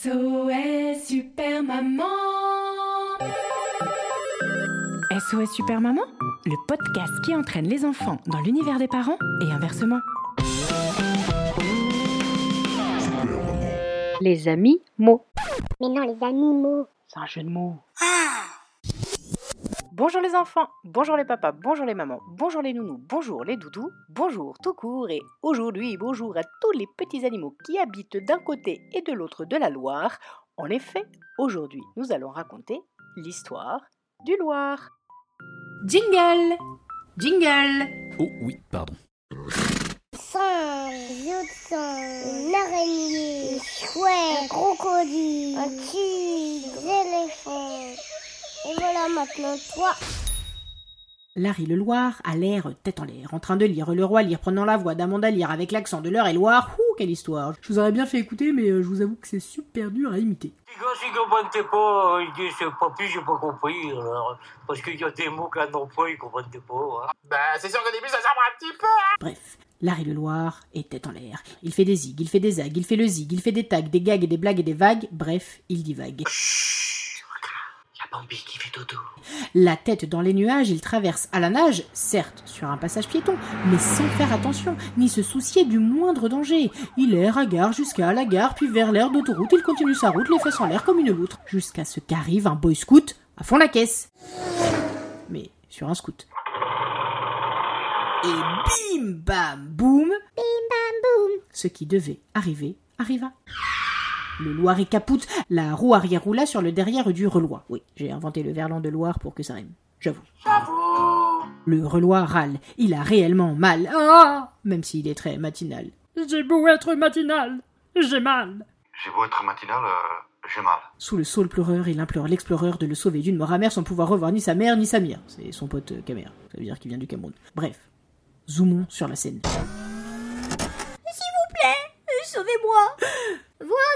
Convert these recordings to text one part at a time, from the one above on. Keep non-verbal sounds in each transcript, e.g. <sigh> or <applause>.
SOS Super Maman SOS Super Maman, le podcast qui entraîne les enfants dans l'univers des parents et inversement. Les amis mots. Mais non, les animaux. C'est un jeu de mots. Bonjour les enfants, bonjour les papas, bonjour les mamans, bonjour les nounous, bonjour les doudous, bonjour tout court et aujourd'hui bonjour à tous les petits animaux qui habitent d'un côté et de l'autre de la Loire. En effet, aujourd'hui nous allons raconter l'histoire du Loir. Jingle Jingle Oh oui, pardon. Une araignée, une chouette, un crocodile, un tigre, éléphants. Et voilà maintenant toi. Larry le Loir a l'air tête en l'air, en train de lire Le Roi Lire prenant la voix d'Amanda Lire avec l'accent de l'Eure-et-Loire. Ouh, quelle histoire Je vous aurais bien fait écouter, mais euh, je vous avoue que c'est super dur à imiter. Les gars, si vous comprenez pas, ils disent c'est pas plus, j'ai pas compris. Alors, parce qu'il y a des mots qu'un non pas, ils comprennent pas. Hein. Bah, c'est sûr qu'au début, ça semble un petit peu. hein. Bref, Larry le Loir est tête en l'air. Il fait des zigs, il fait des zags, il fait le zig, il fait des tags, des gags et des blagues et des vagues. Bref, il divague. Chut, Bambi qui fait dodo. La tête dans les nuages, il traverse à la nage, certes sur un passage piéton, mais sans faire attention, ni se soucier du moindre danger. Il erre à gare jusqu'à la gare, puis vers l'air d'autoroute, il continue sa route, les fesses en l'air comme une loutre, jusqu'à ce qu'arrive un boy scout à fond la caisse. Mais sur un scout. Et bim bam boum Bim bam boum. ce qui devait arriver arriva. Le Loir est capoute, la roue arrière roula sur le derrière du reloir. Oui, j'ai inventé le verlan de Loire pour que ça rime. J'avoue. Le reloir râle. Il a réellement mal. Ah Même s'il est très matinal. J'ai beau être matinal, j'ai mal. J'ai beau être matinal, euh, j'ai mal. Sous le saule pleureur, il implore l'explorateur de le sauver d'une mort amère sans pouvoir revoir ni sa mère ni sa mère. C'est son pote euh, Camer. Ça veut dire qu'il vient du Cameroun. Bref. Zoomons sur la scène. Sauvez-moi. <gasps> Voici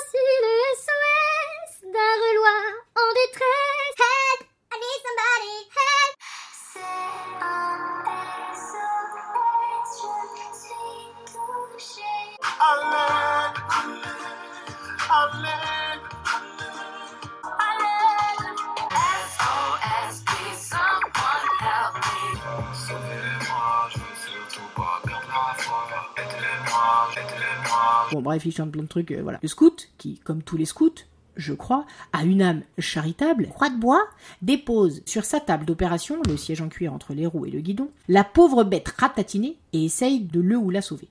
Bon, bref, il chante plein de trucs, euh, voilà. Le scout, qui, comme tous les scouts, je crois, a une âme charitable, croix de bois, dépose sur sa table d'opération, le siège en cuir entre les roues et le guidon, la pauvre bête ratatinée et essaye de le ou la sauver.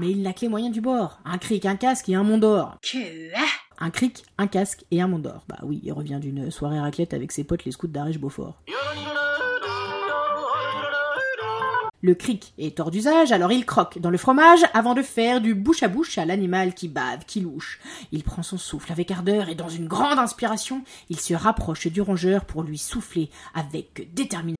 Mais il n'a que les moyens du bord. Un cric, un casque et un mont d'or. Que Un cric, un casque et un mont d'or. Bah oui, il revient d'une soirée raclette avec ses potes les scouts d'Ariche Beaufort. Le cric est hors d'usage, alors il croque dans le fromage avant de faire du bouche à bouche à l'animal qui bave, qui louche. Il prend son souffle avec ardeur et dans une grande inspiration, il se rapproche du rongeur pour lui souffler avec détermination.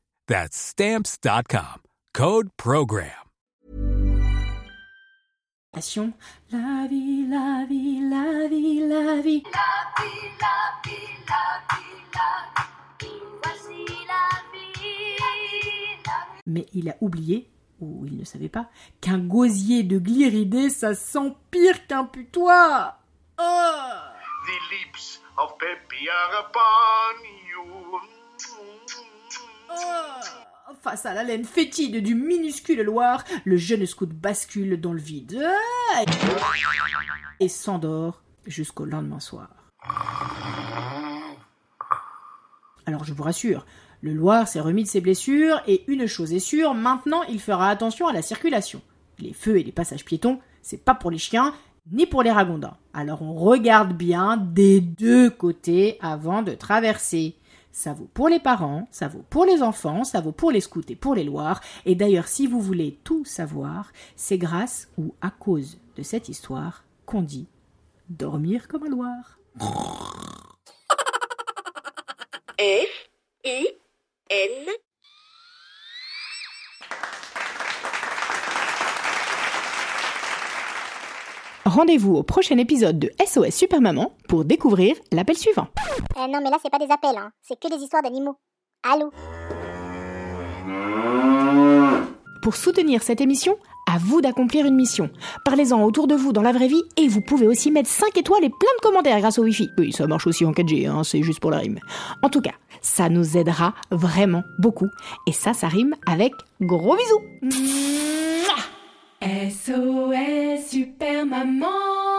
That's Stamps.com. Code PROGRAM. respiration. La vie, la vie, la vie, la vie. Mais il a oublié, ou il ne savait pas, qu'un gosier de gliridé, ça sent pire qu'un putois. Oh The lips of Peppy are upon you. Oh Face à la laine fétide du minuscule Loir, le jeune scout bascule dans le vide et s'endort jusqu'au lendemain soir. Alors je vous rassure, le Loir s'est remis de ses blessures et une chose est sûre, maintenant il fera attention à la circulation. Les feux et les passages piétons, c'est pas pour les chiens ni pour les ragondins. Alors on regarde bien des deux côtés avant de traverser. Ça vaut pour les parents, ça vaut pour les enfants, ça vaut pour les scouts et pour les loirs. Et d'ailleurs, si vous voulez tout savoir, c'est grâce ou à cause de cette histoire qu'on dit dormir comme un loir. <laughs> F I N Rendez-vous au prochain épisode de SOS Super Maman pour découvrir l'appel suivant. Euh, non, mais là, c'est pas des appels, hein. c'est que des histoires d'animaux. Allô Pour soutenir cette émission, à vous d'accomplir une mission. Parlez-en autour de vous dans la vraie vie et vous pouvez aussi mettre 5 étoiles et plein de commentaires grâce au Wi-Fi. Oui, ça marche aussi en 4G, hein, c'est juste pour la rime. En tout cas, ça nous aidera vraiment beaucoup. Et ça, ça rime avec gros bisous. SOS Super Maman